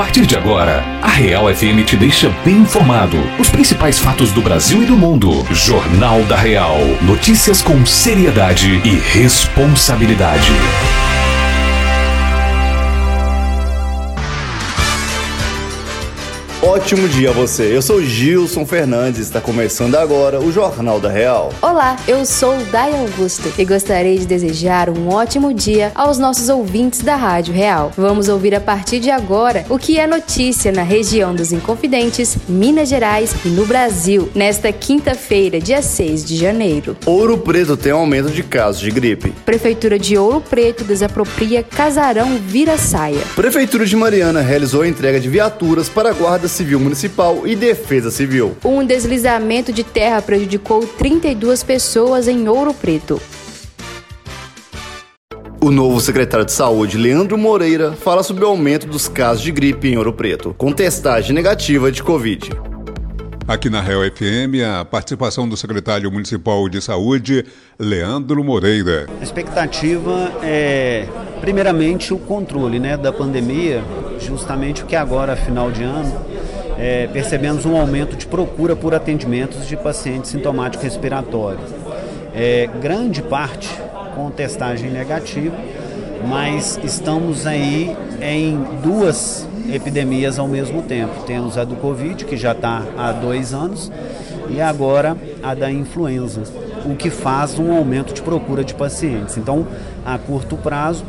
partir de agora, a Real FM te deixa bem informado. Os principais fatos do Brasil e do mundo. Jornal da Real. Notícias com seriedade e responsabilidade. Ótimo dia a você. Eu sou Gilson Fernandes. Está começando agora o Jornal da Real. Olá, eu sou Dai Augusto e gostaria de desejar um ótimo dia aos nossos ouvintes da Rádio Real. Vamos ouvir a partir de agora o que é notícia na região dos Inconfidentes, Minas Gerais e no Brasil, nesta quinta-feira, dia 6 de janeiro. Ouro Preto tem aumento de casos de gripe. Prefeitura de Ouro Preto desapropria Casarão Vira Saia. Prefeitura de Mariana realizou a entrega de viaturas para a Guarda Civil Municipal e Defesa Civil. Um deslizamento de terra prejudicou 32 pessoas em Ouro Preto. O novo secretário de Saúde, Leandro Moreira, fala sobre o aumento dos casos de gripe em Ouro Preto, com testagem negativa de Covid. Aqui na Real FM, a participação do secretário municipal de saúde, Leandro Moreira. A expectativa é, primeiramente, o controle né, da pandemia, justamente o que agora, final de ano, é, percebemos um aumento de procura por atendimentos de pacientes sintomáticos respiratórios. É, grande parte com testagem negativa, mas estamos aí em duas epidemias ao mesmo tempo. Temos a do Covid, que já está há dois anos, e agora a da influenza, o que faz um aumento de procura de pacientes. Então, a curto prazo,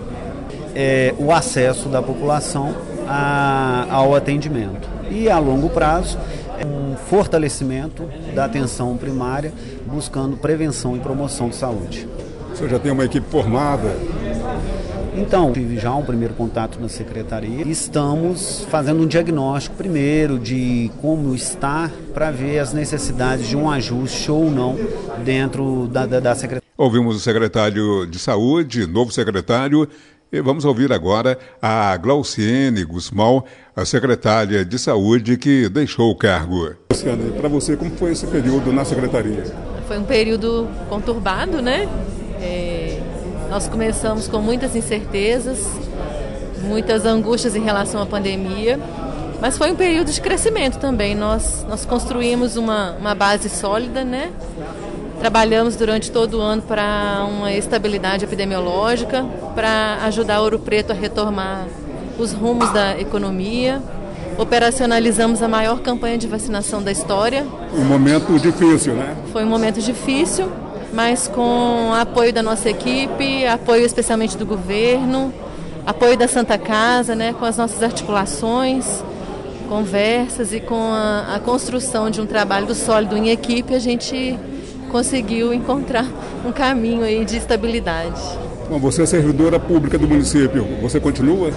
é, o acesso da população a, ao atendimento. E a longo prazo, é um fortalecimento da atenção primária, buscando prevenção e promoção de saúde. Você já tem uma equipe formada? Então, tive já um primeiro contato na secretaria. Estamos fazendo um diagnóstico primeiro de como está para ver as necessidades de um ajuste ou não dentro da, da, da secretaria. Ouvimos o secretário de Saúde, novo secretário, e vamos ouvir agora a Glauciene Guzmão, a secretária de Saúde que deixou o cargo. Luciana, para você, como foi esse período na secretaria? Foi um período conturbado, né? É, nós começamos com muitas incertezas, muitas angústias em relação à pandemia, mas foi um período de crescimento também. Nós, nós construímos uma, uma base sólida, né? Trabalhamos durante todo o ano para uma estabilidade epidemiológica, para ajudar Ouro Preto a retomar os rumos da economia. Operacionalizamos a maior campanha de vacinação da história. Um momento difícil, né? Foi um momento difícil, mas com apoio da nossa equipe, apoio especialmente do governo, apoio da Santa Casa, né, com as nossas articulações, conversas e com a, a construção de um trabalho sólido em equipe, a gente conseguiu encontrar um caminho aí de estabilidade. Bom, você é servidora pública do município, você continua?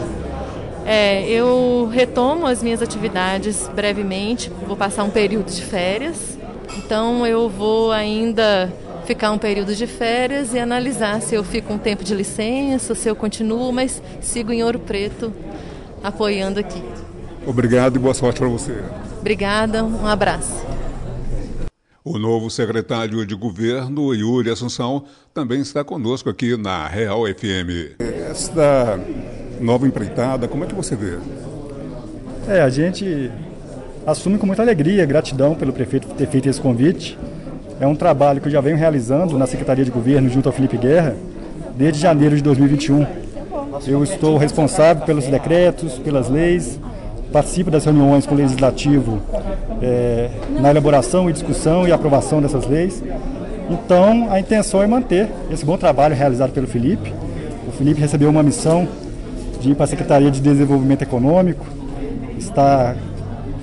É, eu retomo as minhas atividades brevemente, vou passar um período de férias, então eu vou ainda ficar um período de férias e analisar se eu fico um tempo de licença, se eu continuo, mas sigo em Ouro Preto apoiando aqui. Obrigado e boa sorte para você. Obrigada, um abraço. O novo secretário de governo, Yuri Assunção, também está conosco aqui na Real FM. Esta nova empreitada, como é que você vê? É, a gente assume com muita alegria, gratidão pelo prefeito ter feito esse convite. É um trabalho que eu já venho realizando na Secretaria de Governo junto ao Felipe Guerra desde janeiro de 2021. Eu estou responsável pelos decretos, pelas leis, participo das reuniões com o Legislativo é, na elaboração e discussão e aprovação dessas leis. Então, a intenção é manter esse bom trabalho realizado pelo Felipe. O Felipe recebeu uma missão de ir para a Secretaria de Desenvolvimento Econômico, está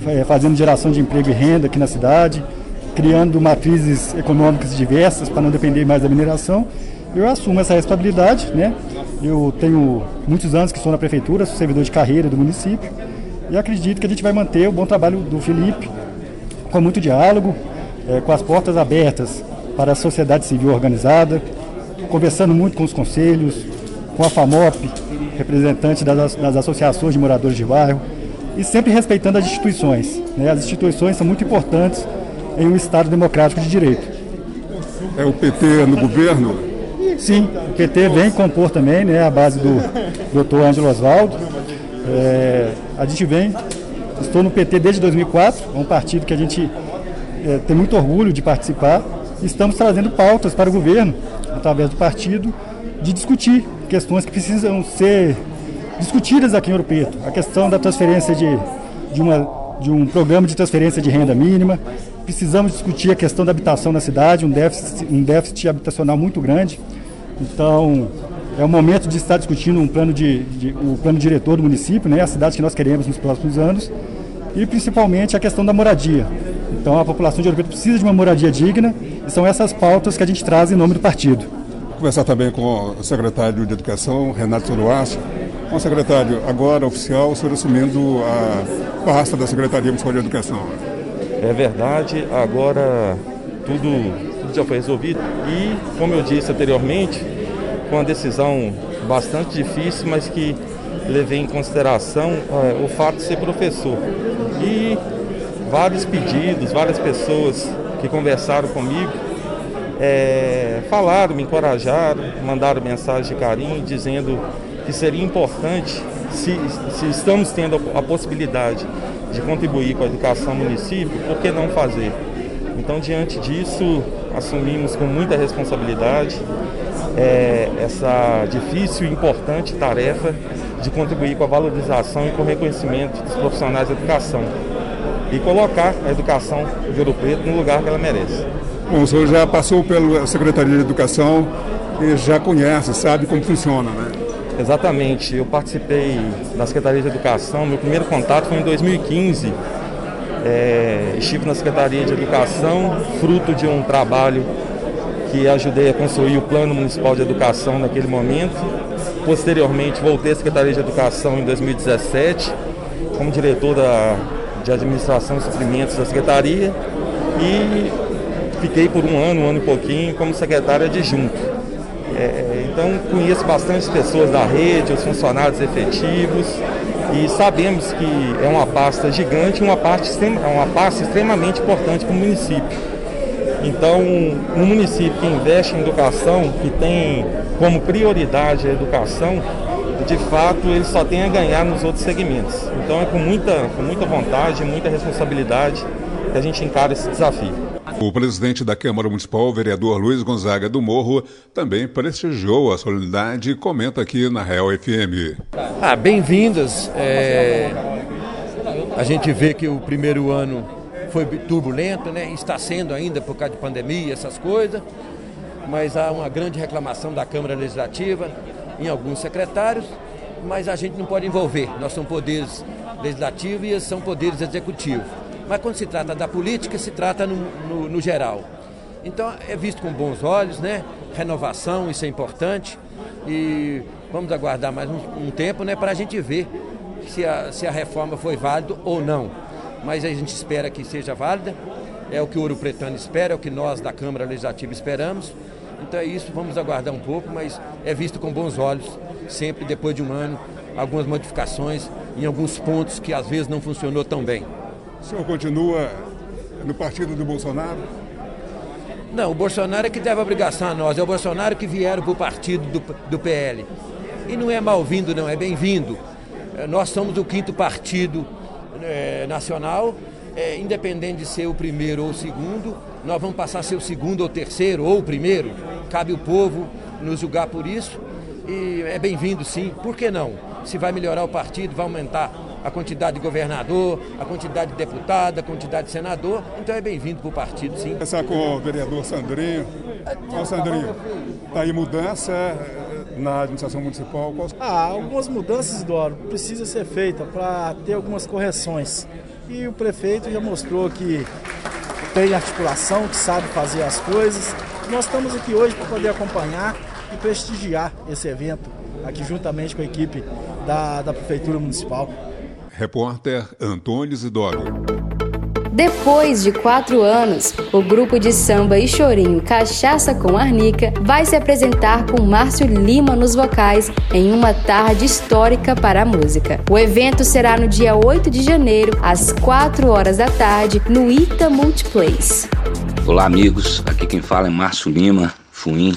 é, fazendo geração de emprego e renda aqui na cidade, criando matrizes econômicas diversas para não depender mais da mineração. Eu assumo essa responsabilidade, né? Eu tenho muitos anos que estou na prefeitura, sou servidor de carreira do município e acredito que a gente vai manter o bom trabalho do Felipe, com muito diálogo, é, com as portas abertas para a sociedade civil organizada, conversando muito com os conselhos, com a FAMOP, representante das, das associações de moradores de bairro, e sempre respeitando as instituições. Né? As instituições são muito importantes em um Estado democrático de direito. É o PT no governo? Sim, o PT vem compor também, né, a base do doutor Ângelo Oswaldo, É, a gente vem, estou no PT desde 2004, é um partido que a gente é, tem muito orgulho de participar. Estamos trazendo pautas para o governo, através do partido, de discutir questões que precisam ser discutidas aqui em Ouro Preto. A questão da transferência de, de, uma, de um programa de transferência de renda mínima. Precisamos discutir a questão da habitação na cidade, um déficit, um déficit habitacional muito grande. Então, é o momento de estar discutindo um plano de, de o plano diretor do município, né, a cidade que nós queremos nos próximos anos, e principalmente a questão da moradia. Então, a população de Ouro Preto precisa de uma moradia digna, e são essas pautas que a gente traz em nome do partido. Vou conversar também com o secretário de Educação, Renato Soruaço. Bom, secretário, agora oficial, o senhor assumindo a pasta da Secretaria Municipal de Educação. É verdade, agora tudo, tudo já foi resolvido e, como eu disse anteriormente, foi uma decisão bastante difícil, mas que levei em consideração é, o fato de ser professor. E vários pedidos, várias pessoas que conversaram comigo é, falaram, me encorajaram, mandaram mensagem de carinho dizendo que seria importante, se, se estamos tendo a possibilidade de contribuir com a educação no município, por que não fazer? Então, diante disso, assumimos com muita responsabilidade é, essa difícil e importante tarefa de contribuir com a valorização e com o reconhecimento dos profissionais da educação e colocar a educação de Ouro Preto no lugar que ela merece. Bom, o senhor já passou pela Secretaria de Educação e já conhece, sabe como funciona, né? Exatamente, eu participei da Secretaria de Educação, meu primeiro contato foi em 2015. É, estive na Secretaria de Educação, fruto de um trabalho que ajudei a construir o Plano Municipal de Educação naquele momento. Posteriormente, voltei à Secretaria de Educação em 2017, como diretor da, de Administração e Suprimentos da Secretaria e fiquei por um ano, um ano e pouquinho, como secretário adjunto. É, então, conheço bastante pessoas da rede, os funcionários efetivos e sabemos que é uma pasta gigante, uma, parte, uma pasta extremamente importante para o município então, um município que investe em educação, que tem como prioridade a educação, de fato ele só tem a ganhar nos outros segmentos. Então é com muita, com muita vontade, muita responsabilidade que a gente encara esse desafio. O presidente da Câmara Municipal, o vereador Luiz Gonzaga do Morro, também prestigiou a solenidade e comenta aqui na Real FM. Ah, bem-vindas. É... A gente vê que o primeiro ano foi turbulento, né? Está sendo ainda por causa de pandemia, essas coisas. Mas há uma grande reclamação da Câmara Legislativa em alguns secretários, mas a gente não pode envolver. Nós somos poderes legislativos e eles são poderes executivos. Mas quando se trata da política, se trata no, no, no geral. Então é visto com bons olhos, né? Renovação, isso é importante. E vamos aguardar mais um, um tempo, né? Para a gente ver se a, se a reforma foi válida ou não mas a gente espera que seja válida. É o que o Ouro Pretano espera, é o que nós da Câmara Legislativa esperamos. Então é isso, vamos aguardar um pouco, mas é visto com bons olhos, sempre depois de um ano, algumas modificações em alguns pontos que às vezes não funcionou tão bem. O senhor continua no partido do Bolsonaro? Não, o Bolsonaro é que deve obrigação a nós, é o Bolsonaro que vieram para o partido do, do PL. E não é mal-vindo, não, é bem-vindo. É, nós somos o quinto partido é, nacional, é, independente de ser o primeiro ou o segundo, nós vamos passar a ser o segundo ou terceiro ou o primeiro. Cabe o povo nos julgar por isso. E é bem-vindo sim, por que não? Se vai melhorar o partido, vai aumentar a quantidade de governador, a quantidade de deputado, a quantidade de senador, então é bem-vindo para o partido, sim. Começar com o vereador Sandrinho. Ô Sandrinho, tá aí mudança na administração municipal? Ah, algumas mudanças, Doro, precisa ser feita para ter algumas correções. E o prefeito já mostrou que tem articulação, que sabe fazer as coisas. Nós estamos aqui hoje para poder acompanhar e prestigiar esse evento aqui juntamente com a equipe da, da Prefeitura Municipal. Repórter Antônio Zidoro. Depois de quatro anos, o grupo de samba e chorinho Cachaça com Arnica vai se apresentar com Márcio Lima nos vocais em uma tarde histórica para a música. O evento será no dia 8 de janeiro, às 4 horas da tarde, no Ita Multiplace. Olá, amigos. Aqui quem fala é Márcio Lima, Fuim.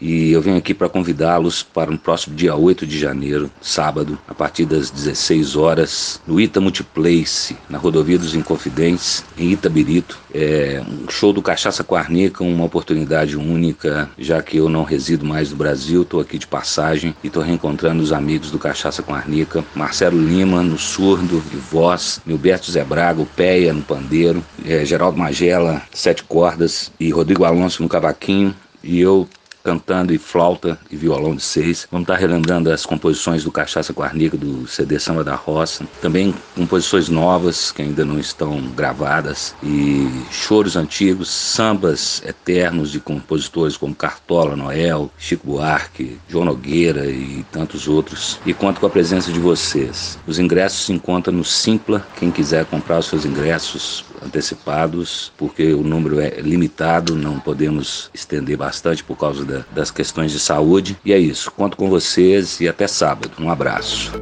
E eu venho aqui para convidá-los para o próximo dia 8 de janeiro, sábado, a partir das 16 horas, no Ita Multiplace, na rodovia dos Inconfidentes, em Itabirito. É um show do Cachaça Quarnica, uma oportunidade única, já que eu não resido mais no Brasil, estou aqui de passagem e estou reencontrando os amigos do Cachaça Quarnica, Marcelo Lima no surdo e voz, Milberto Zé Braga, o Peia no pandeiro, é, Geraldo Magela, sete cordas e Rodrigo Alonso no cavaquinho e eu cantando e flauta e violão de seis. Vamos estar relembrando as composições do Cachaça Quarnica, do CD Samba da Roça. Também composições novas que ainda não estão gravadas e choros antigos, sambas eternos de compositores como Cartola, Noel, Chico Buarque, João Nogueira e tantos outros. E conto com a presença de vocês. Os ingressos se encontram no Simpla. Quem quiser comprar os seus ingressos antecipados, porque o número é limitado, não podemos estender bastante por causa da, das questões de saúde. E é isso. Conto com vocês e até sábado. Um abraço.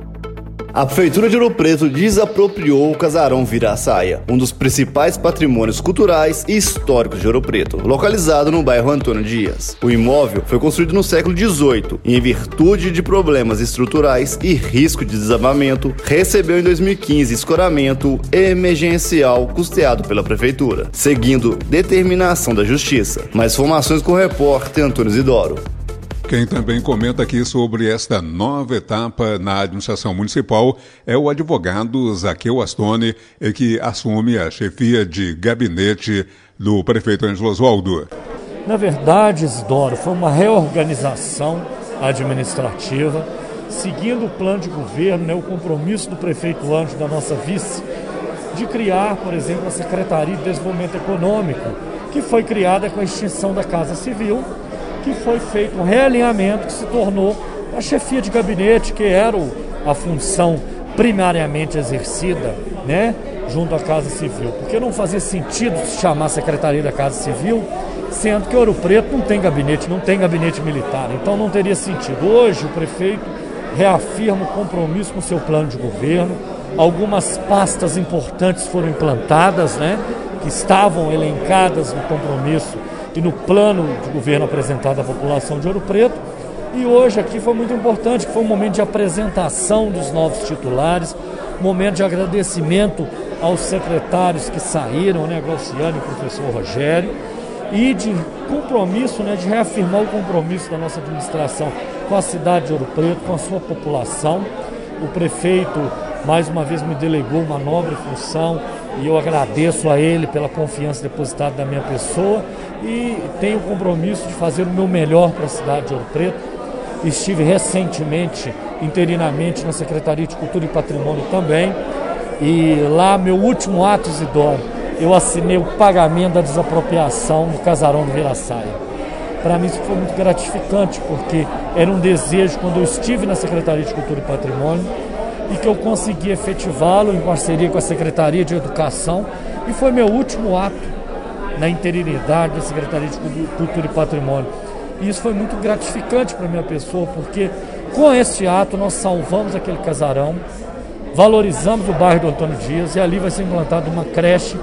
A Prefeitura de Ouro Preto desapropriou o Casarão Viraçaia, um dos principais patrimônios culturais e históricos de Ouro Preto, localizado no bairro Antônio Dias. O imóvel foi construído no século XVIII e, em virtude de problemas estruturais e risco de desabamento, recebeu em 2015 escoramento emergencial custeado pela Prefeitura, seguindo determinação da Justiça. Mais informações com o repórter Antônio Zidoro. Quem também comenta aqui sobre esta nova etapa na administração municipal é o advogado Zaqueu Astone, que assume a chefia de gabinete do prefeito Ângelo Oswaldo. Na verdade, Isidoro, foi uma reorganização administrativa, seguindo o plano de governo, né, o compromisso do prefeito Ângelo, da nossa vice, de criar, por exemplo, a Secretaria de Desenvolvimento Econômico, que foi criada com a extinção da Casa Civil que foi feito um realinhamento que se tornou a chefia de gabinete, que era a função primariamente exercida, né, junto à Casa Civil. Porque não fazia sentido se chamar Secretaria da Casa Civil, sendo que Ouro Preto não tem gabinete, não tem gabinete militar. Então não teria sentido. Hoje o prefeito reafirma o compromisso com o seu plano de governo. Algumas pastas importantes foram implantadas, né, que estavam elencadas no compromisso e no plano de governo apresentado à população de Ouro Preto. E hoje aqui foi muito importante, que foi um momento de apresentação dos novos titulares, momento de agradecimento aos secretários que saíram, né, Glauciane e o professor Rogério, e de compromisso, né, de reafirmar o compromisso da nossa administração com a cidade de Ouro Preto, com a sua população. O prefeito, mais uma vez, me delegou uma nobre função e eu agradeço a ele pela confiança depositada na minha pessoa e tenho o compromisso de fazer o meu melhor para a cidade de Ouro Preto. Estive recentemente, interinamente, na Secretaria de Cultura e Patrimônio também. E lá, meu último ato, Isidoro, eu assinei o pagamento da desapropriação do casarão do Viraçaia. Para mim isso foi muito gratificante, porque era um desejo quando eu estive na Secretaria de Cultura e Patrimônio e que eu consegui efetivá-lo em parceria com a Secretaria de Educação e foi meu último ato na interinidade da Secretaria de Cultura e Patrimônio. E isso foi muito gratificante para minha pessoa, porque com este ato nós salvamos aquele casarão, valorizamos o bairro do Antônio Dias e ali vai ser implantada uma creche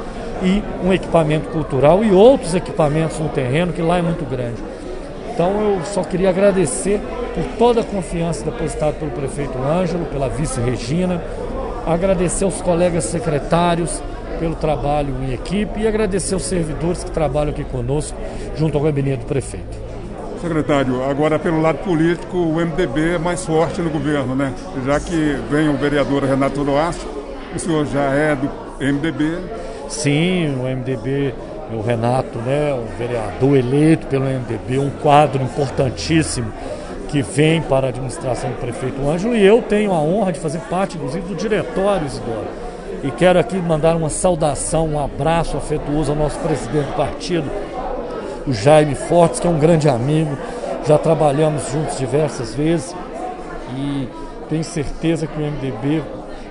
e um equipamento cultural e outros equipamentos no terreno que lá é muito grande. Então eu só queria agradecer por toda a confiança depositada pelo prefeito Ângelo, pela vice Regina, agradecer aos colegas secretários, pelo trabalho em equipe e agradecer aos servidores que trabalham aqui conosco, junto ao gabinete do prefeito. Secretário, agora pelo lado político, o MDB é mais forte no governo, né? Já que vem o vereador Renato Loaço, o senhor já é do MDB? Sim, o MDB, o Renato, né, o vereador eleito pelo MDB, um quadro importantíssimo que vem para a administração do prefeito Ângelo e eu tenho a honra de fazer parte, inclusive, do diretório Isidoro e quero aqui mandar uma saudação, um abraço afetuoso ao nosso presidente do partido, o Jaime Fortes, que é um grande amigo. Já trabalhamos juntos diversas vezes e tenho certeza que o MDB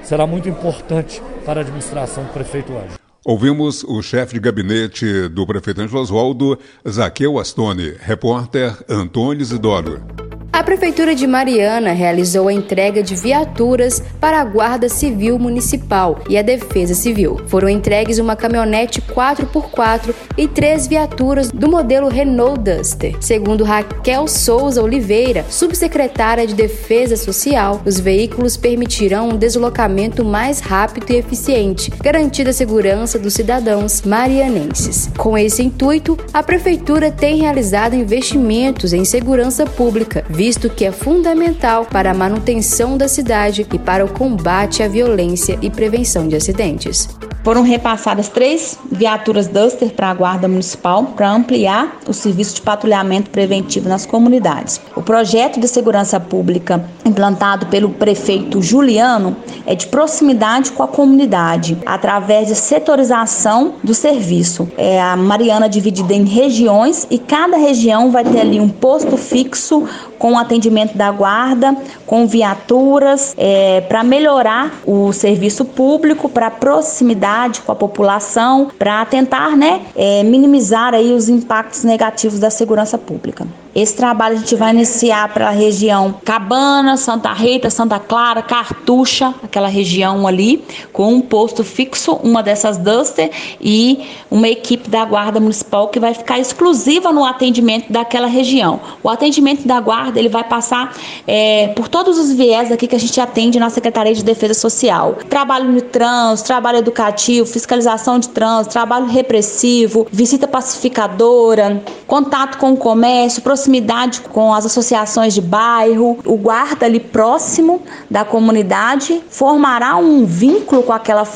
será muito importante para a administração do prefeito Ângelo. Ouvimos o chefe de gabinete do prefeito Ângelo Oswaldo, Zaqueu Astone, repórter Antônio Isidoro. A Prefeitura de Mariana realizou a entrega de viaturas para a Guarda Civil Municipal e a Defesa Civil. Foram entregues uma caminhonete 4x4 e três viaturas do modelo Renault Duster. Segundo Raquel Souza Oliveira, subsecretária de Defesa Social, os veículos permitirão um deslocamento mais rápido e eficiente, garantida a segurança dos cidadãos marianenses. Com esse intuito, a Prefeitura tem realizado investimentos em segurança pública, visto que é fundamental para a manutenção da cidade e para o combate à violência e prevenção de acidentes. Foram repassadas três viaturas Duster para a Guarda Municipal para ampliar o serviço de patrulhamento preventivo nas comunidades. O projeto de segurança pública implantado pelo prefeito Juliano é de proximidade com a comunidade, através de setorização do serviço. É a Mariana dividida em regiões e cada região vai ter ali um posto fixo com atendimento da guarda, com viaturas, é, para melhorar o serviço público, para proximidade com a população, para tentar né, é, minimizar aí os impactos negativos da segurança pública. Esse trabalho a gente vai iniciar para a região Cabana, Santa Rita, Santa Clara, Cartucha, aquela região ali, com um posto fixo, uma dessas Duster e uma equipe da Guarda Municipal que vai ficar exclusiva no atendimento daquela região. O atendimento da Guarda ele vai passar é, por todos os viés aqui que a gente atende na Secretaria de Defesa Social. Trabalho no trânsito, trabalho educativo, fiscalização de trânsito, trabalho repressivo, visita pacificadora, contato com o comércio, proximidade com as associações de bairro, o guarda ali próximo da comunidade formará um vínculo com aquela,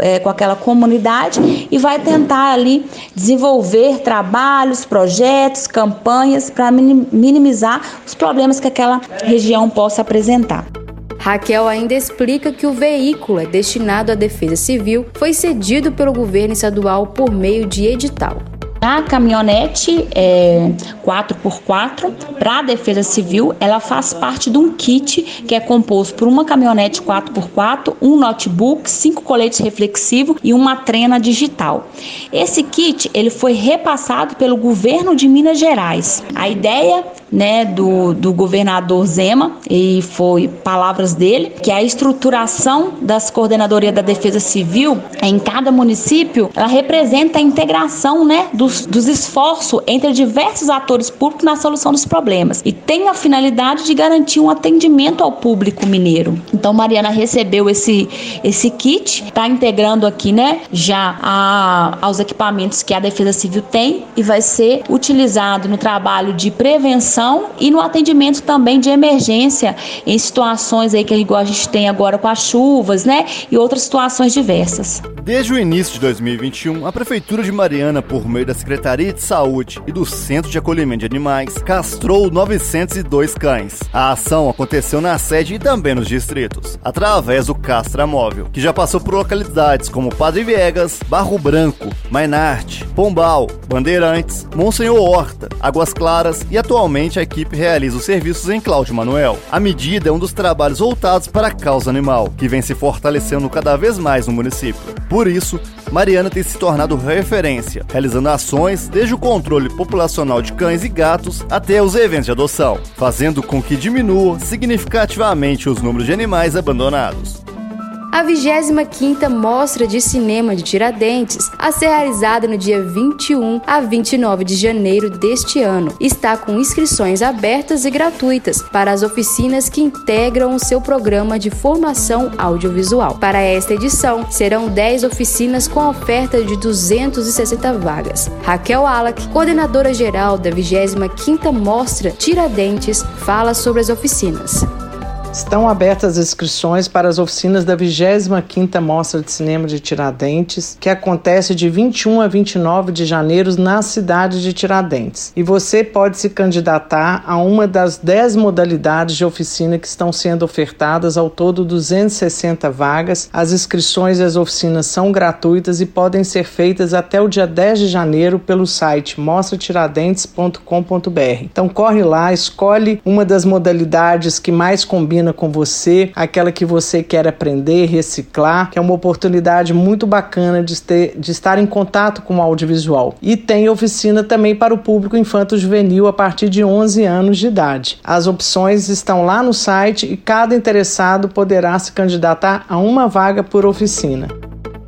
é, com aquela comunidade e vai tentar ali desenvolver trabalhos, projetos, campanhas para minimizar os problemas que aquela região possa apresentar. Raquel ainda explica que o veículo é destinado à defesa civil, foi cedido pelo governo estadual por meio de edital. A caminhonete é, 4x4 para a Defesa Civil, ela faz parte de um kit que é composto por uma caminhonete 4x4, um notebook, cinco coletes reflexivos e uma trena digital. Esse kit ele foi repassado pelo governo de Minas Gerais. A ideia né, do, do governador Zema, e foi palavras dele, que a estruturação das coordenadorias da Defesa Civil em cada município, ela representa a integração né, dos, dos esforços entre diversos atores públicos na solução dos problemas e tem a finalidade de garantir um atendimento ao público mineiro. Então, Mariana recebeu esse, esse kit, está integrando aqui né, já a, aos equipamentos que a Defesa Civil tem e vai ser utilizado no trabalho de prevenção e no atendimento também de emergência em situações aí que igual a gente tem agora com as chuvas, né? E outras situações diversas. Desde o início de 2021, a Prefeitura de Mariana, por meio da Secretaria de Saúde e do Centro de Acolhimento de Animais, castrou 902 cães. A ação aconteceu na sede e também nos distritos, através do Castra Móvel, que já passou por localidades como Padre Viegas, Barro Branco, Mainarte, Pombal, Bandeirantes, Monsenhor Horta, Águas Claras e atualmente a equipe realiza os serviços em Cláudio Manuel. A medida é um dos trabalhos voltados para a causa animal, que vem se fortalecendo cada vez mais no município. Por isso, Mariana tem se tornado referência, realizando ações desde o controle populacional de cães e gatos até os eventos de adoção, fazendo com que diminua significativamente os números de animais abandonados a 25ª Mostra de Cinema de Tiradentes, a ser realizada no dia 21 a 29 de janeiro deste ano. Está com inscrições abertas e gratuitas para as oficinas que integram o seu programa de formação audiovisual. Para esta edição, serão 10 oficinas com oferta de 260 vagas. Raquel Alak, coordenadora geral da 25ª Mostra Tiradentes, fala sobre as oficinas. Estão abertas as inscrições para as oficinas da 25ª Mostra de Cinema de Tiradentes, que acontece de 21 a 29 de janeiro na cidade de Tiradentes. E você pode se candidatar a uma das 10 modalidades de oficina que estão sendo ofertadas, ao todo 260 vagas. As inscrições e as oficinas são gratuitas e podem ser feitas até o dia 10 de janeiro pelo site mostratiradentes.com.br. Então corre lá, escolhe uma das modalidades que mais combina com você, aquela que você quer aprender, reciclar, que é uma oportunidade muito bacana de, ter, de estar em contato com o audiovisual. E tem oficina também para o público infanto-juvenil a partir de 11 anos de idade. As opções estão lá no site e cada interessado poderá se candidatar a uma vaga por oficina.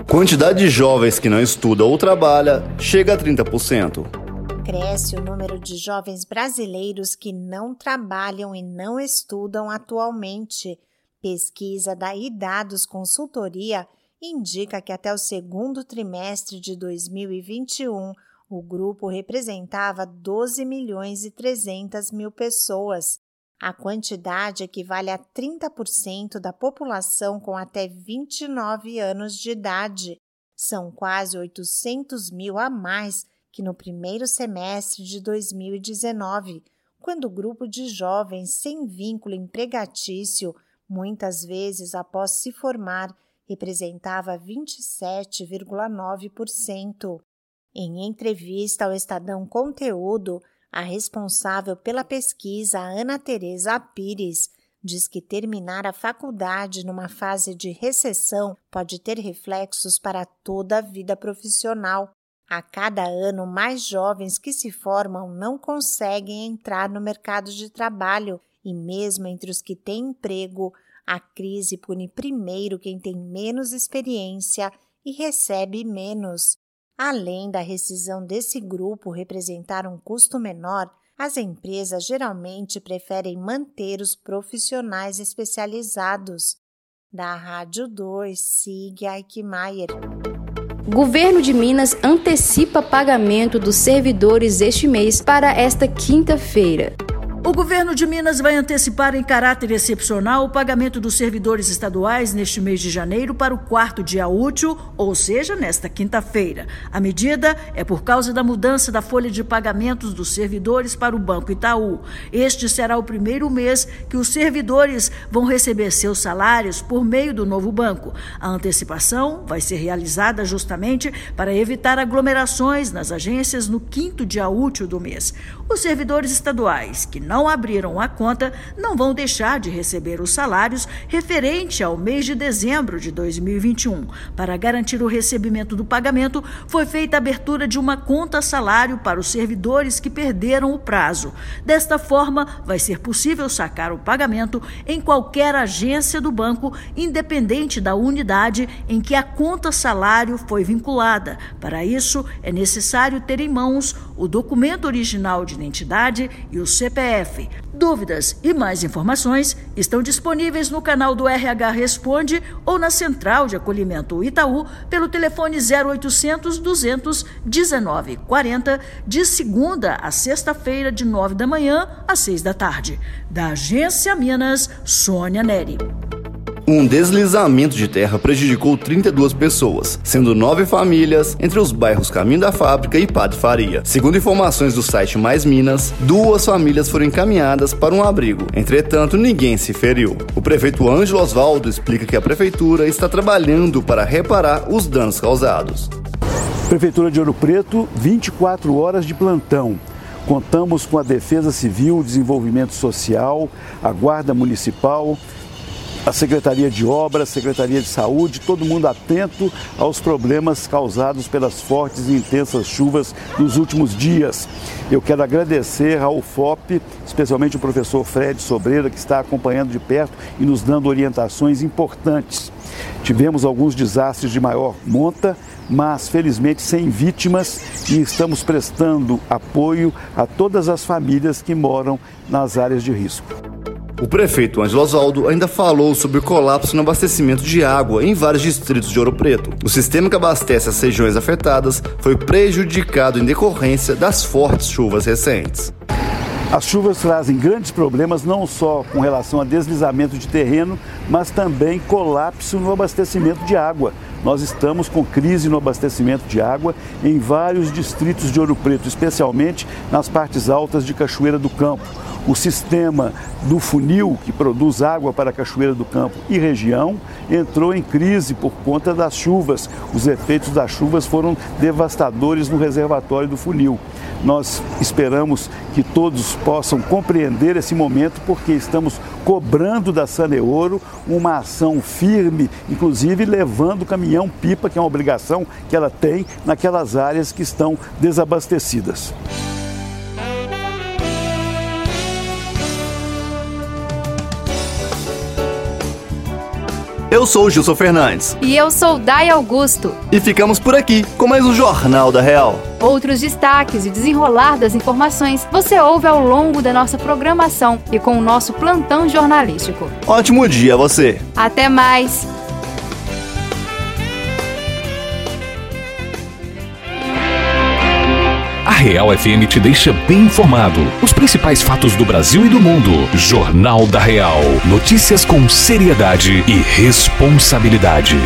Quantidade de jovens que não estuda ou trabalha chega a 30%. Cresce o número de jovens brasileiros que não trabalham e não estudam atualmente. Pesquisa da Idados Consultoria indica que até o segundo trimestre de 2021, o grupo representava 12 milhões e 300 mil pessoas. A quantidade equivale a 30% da população com até 29 anos de idade. São quase 800 mil a mais que no primeiro semestre de 2019, quando o grupo de jovens sem vínculo empregatício, muitas vezes após se formar, representava 27,9%. Em entrevista ao Estadão Conteúdo, a responsável pela pesquisa, Ana Teresa Pires, diz que terminar a faculdade numa fase de recessão pode ter reflexos para toda a vida profissional. A cada ano, mais jovens que se formam não conseguem entrar no mercado de trabalho e, mesmo entre os que têm emprego, a crise pune primeiro quem tem menos experiência e recebe menos. Além da rescisão desse grupo representar um custo menor, as empresas geralmente preferem manter os profissionais especializados. Da Rádio 2, Sig Eichmeier. Governo de Minas antecipa pagamento dos servidores este mês para esta quinta-feira. O governo de Minas vai antecipar em caráter excepcional o pagamento dos servidores estaduais neste mês de janeiro para o quarto dia útil, ou seja, nesta quinta-feira. A medida é por causa da mudança da folha de pagamentos dos servidores para o Banco Itaú. Este será o primeiro mês que os servidores vão receber seus salários por meio do novo banco. A antecipação vai ser realizada justamente para evitar aglomerações nas agências no quinto dia útil do mês. Os servidores estaduais que não abriram a conta não vão deixar de receber os salários referente ao mês de dezembro de 2021. Para garantir o recebimento do pagamento, foi feita a abertura de uma conta salário para os servidores que perderam o prazo. Desta forma, vai ser possível sacar o pagamento em qualquer agência do banco, independente da unidade em que a conta salário foi vinculada. Para isso, é necessário ter em mãos o documento original de identidade e o CPF Dúvidas e mais informações estão disponíveis no canal do RH Responde ou na Central de Acolhimento Itaú pelo telefone 0800 200 1940 de segunda a sexta-feira de 9 da manhã às 6 da tarde. Da Agência Minas, Sônia Neri. Um deslizamento de terra prejudicou 32 pessoas, sendo nove famílias entre os bairros Caminho da Fábrica e Padre Faria. Segundo informações do site Mais Minas, duas famílias foram encaminhadas para um abrigo. Entretanto, ninguém se feriu. O prefeito Ângelo Osvaldo explica que a prefeitura está trabalhando para reparar os danos causados. Prefeitura de Ouro Preto, 24 horas de plantão. Contamos com a Defesa Civil, Desenvolvimento Social, a Guarda Municipal, a Secretaria de Obras, Secretaria de Saúde, todo mundo atento aos problemas causados pelas fortes e intensas chuvas dos últimos dias. Eu quero agradecer ao FOP, especialmente o professor Fred Sobreira, que está acompanhando de perto e nos dando orientações importantes. Tivemos alguns desastres de maior monta, mas felizmente sem vítimas e estamos prestando apoio a todas as famílias que moram nas áreas de risco. O prefeito Ângelo Oswaldo ainda falou sobre o colapso no abastecimento de água em vários distritos de Ouro Preto. O sistema que abastece as regiões afetadas foi prejudicado em decorrência das fortes chuvas recentes. As chuvas trazem grandes problemas não só com relação a deslizamento de terreno, mas também colapso no abastecimento de água. Nós estamos com crise no abastecimento de água em vários distritos de Ouro Preto, especialmente nas partes altas de Cachoeira do Campo. O sistema do funil que produz água para Cachoeira do Campo e região entrou em crise por conta das chuvas. Os efeitos das chuvas foram devastadores no reservatório do funil. Nós esperamos que todos possam compreender esse momento, porque estamos cobrando da Saneoro uma ação firme, inclusive levando o caminhão-pipa, que é uma obrigação que ela tem naquelas áreas que estão desabastecidas. Eu sou o Gilson Fernandes. E eu sou Dai Augusto. E ficamos por aqui com mais um Jornal da Real. Outros destaques e desenrolar das informações você ouve ao longo da nossa programação e com o nosso plantão jornalístico. Ótimo dia a você. Até mais. Real FM te deixa bem informado. Os principais fatos do Brasil e do mundo. Jornal da Real. Notícias com seriedade e responsabilidade.